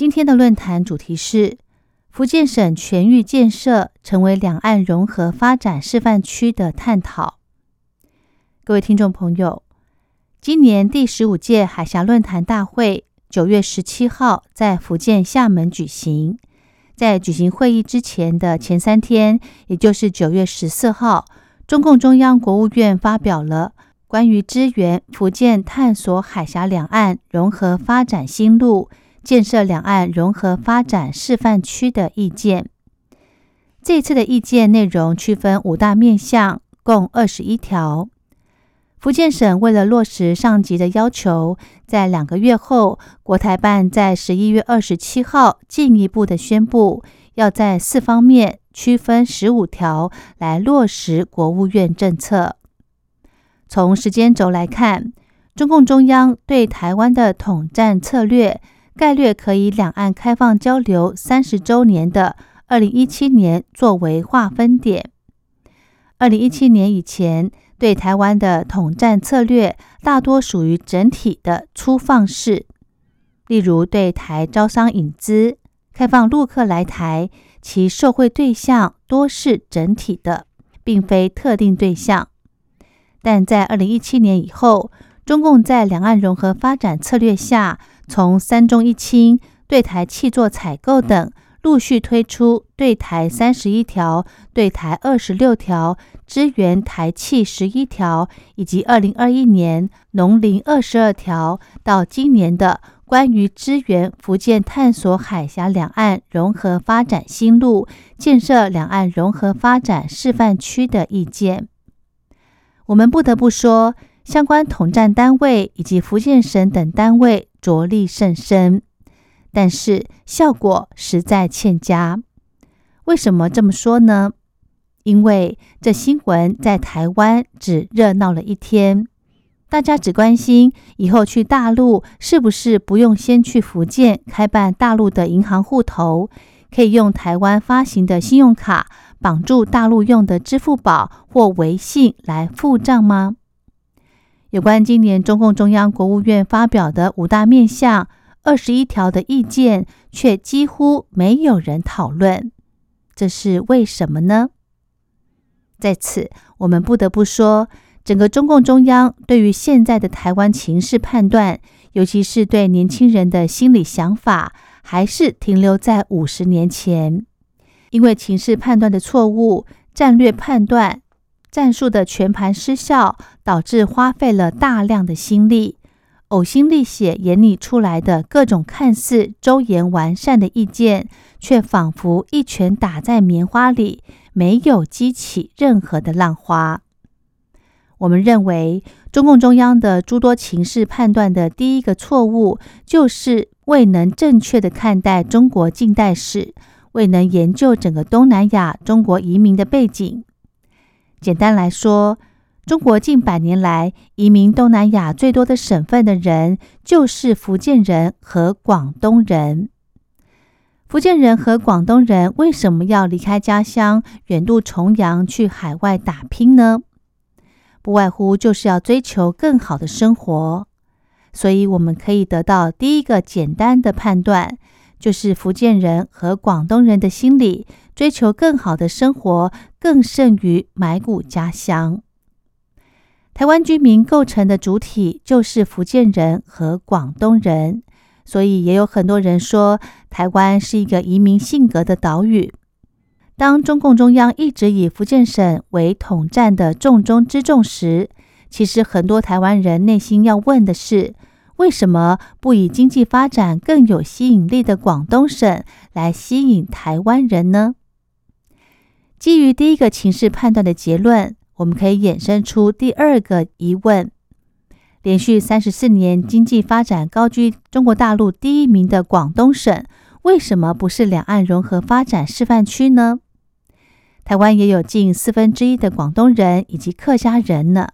今天的论坛主题是福建省全域建设成为两岸融合发展示范区的探讨。各位听众朋友，今年第十五届海峡论坛大会九月十七号在福建厦门举行。在举行会议之前的前三天，也就是九月十四号，中共中央国务院发表了。关于支援福建探索海峡两岸融合发展新路、建设两岸融合发展示范区的意见，这次的意见内容区分五大面向，共二十一条。福建省为了落实上级的要求，在两个月后，国台办在十一月二十七号进一步的宣布，要在四方面区分十五条来落实国务院政策。从时间轴来看，中共中央对台湾的统战策略概略可以两岸开放交流三十周年的二零一七年作为划分点。二零一七年以前对台湾的统战策略大多属于整体的粗放式，例如对台招商引资、开放陆客来台，其受惠对象多是整体的，并非特定对象。但在二零一七年以后，中共在两岸融合发展策略下，从三中一轻、对台气作采购等，陆续推出对台三十一条、对台二十六条、支援台气十一条，以及二零二一年农林二十二条，到今年的关于支援福建探索海峡两岸融合发展新路、建设两岸融合发展示范区的意见。我们不得不说，相关统战单位以及福建省等单位着力甚深，但是效果实在欠佳。为什么这么说呢？因为这新闻在台湾只热闹了一天，大家只关心以后去大陆是不是不用先去福建开办大陆的银行户头，可以用台湾发行的信用卡。绑住大陆用的支付宝或微信来付账吗？有关今年中共中央国务院发表的五大面向、二十一条的意见，却几乎没有人讨论，这是为什么呢？在此，我们不得不说，整个中共中央对于现在的台湾情势判断，尤其是对年轻人的心理想法，还是停留在五十年前。因为情势判断的错误、战略判断、战术的全盘失效，导致花费了大量的心力，呕心沥血演拟出来的各种看似周延完善的意见，却仿佛一拳打在棉花里，没有激起任何的浪花。我们认为，中共中央的诸多情势判断的第一个错误，就是未能正确的看待中国近代史。未能研究整个东南亚中国移民的背景。简单来说，中国近百年来移民东南亚最多的省份的人，就是福建人和广东人。福建人和广东人为什么要离开家乡，远渡重洋去海外打拼呢？不外乎就是要追求更好的生活。所以，我们可以得到第一个简单的判断。就是福建人和广东人的心理追求更好的生活，更胜于埋骨家乡。台湾居民构成的主体就是福建人和广东人，所以也有很多人说台湾是一个移民性格的岛屿。当中共中央一直以福建省为统战的重中之重时，其实很多台湾人内心要问的是。为什么不以经济发展更有吸引力的广东省来吸引台湾人呢？基于第一个情势判断的结论，我们可以衍生出第二个疑问：连续三十四年经济发展高居中国大陆第一名的广东省，为什么不是两岸融合发展示范区呢？台湾也有近四分之一的广东人以及客家人呢。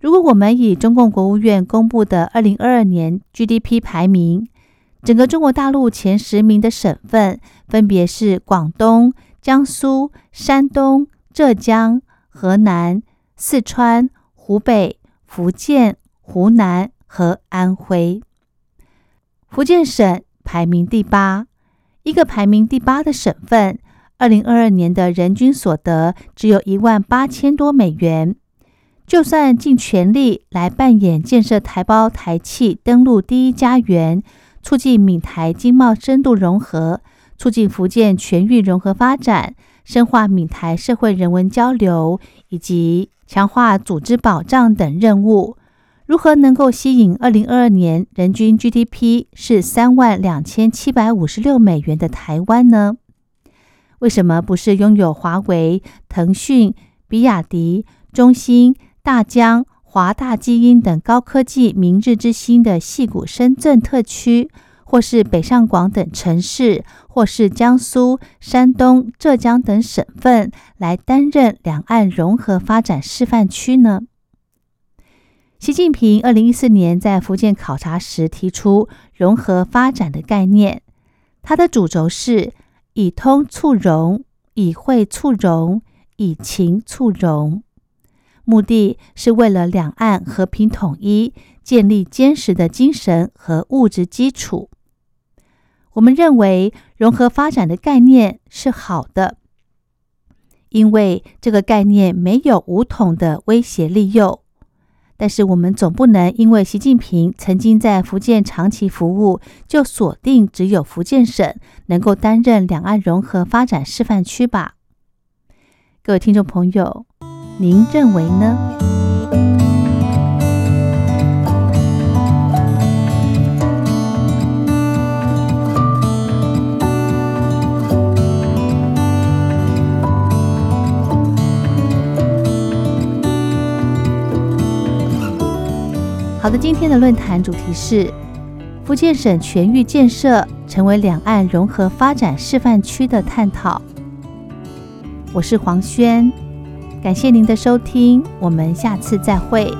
如果我们以中共国务院公布的二零二二年 GDP 排名，整个中国大陆前十名的省份分别是广东、江苏、山东、浙江、河南、四川、湖北、福建、湖南和安徽。福建省排名第八，一个排名第八的省份，二零二二年的人均所得只有一万八千多美元。就算尽全力来扮演建设台胞台企登陆第一家园，促进闽台经贸深度融合，促进福建全域融合发展，深化闽台社会人文交流，以及强化组织保障等任务，如何能够吸引二零二二年人均 GDP 是三万两千七百五十六美元的台湾呢？为什么不是拥有华为、腾讯、比亚迪、中兴？大疆、华大基因等高科技明日之星的戏谷深圳特区，或是北上广等城市，或是江苏、山东、浙江等省份来担任两岸融合发展示范区呢？习近平二零一四年在福建考察时提出融合发展的概念，它的主轴是以通促融，以惠促融，以情促融。目的是为了两岸和平统一，建立坚实的精神和物质基础。我们认为融合发展的概念是好的，因为这个概念没有武统的威胁利诱。但是我们总不能因为习近平曾经在福建长期服务，就锁定只有福建省能够担任两岸融合发展示范区吧？各位听众朋友。您认为呢？好的，今天的论坛主题是福建省全域建设成为两岸融合发展示范区的探讨。我是黄轩。感谢您的收听，我们下次再会。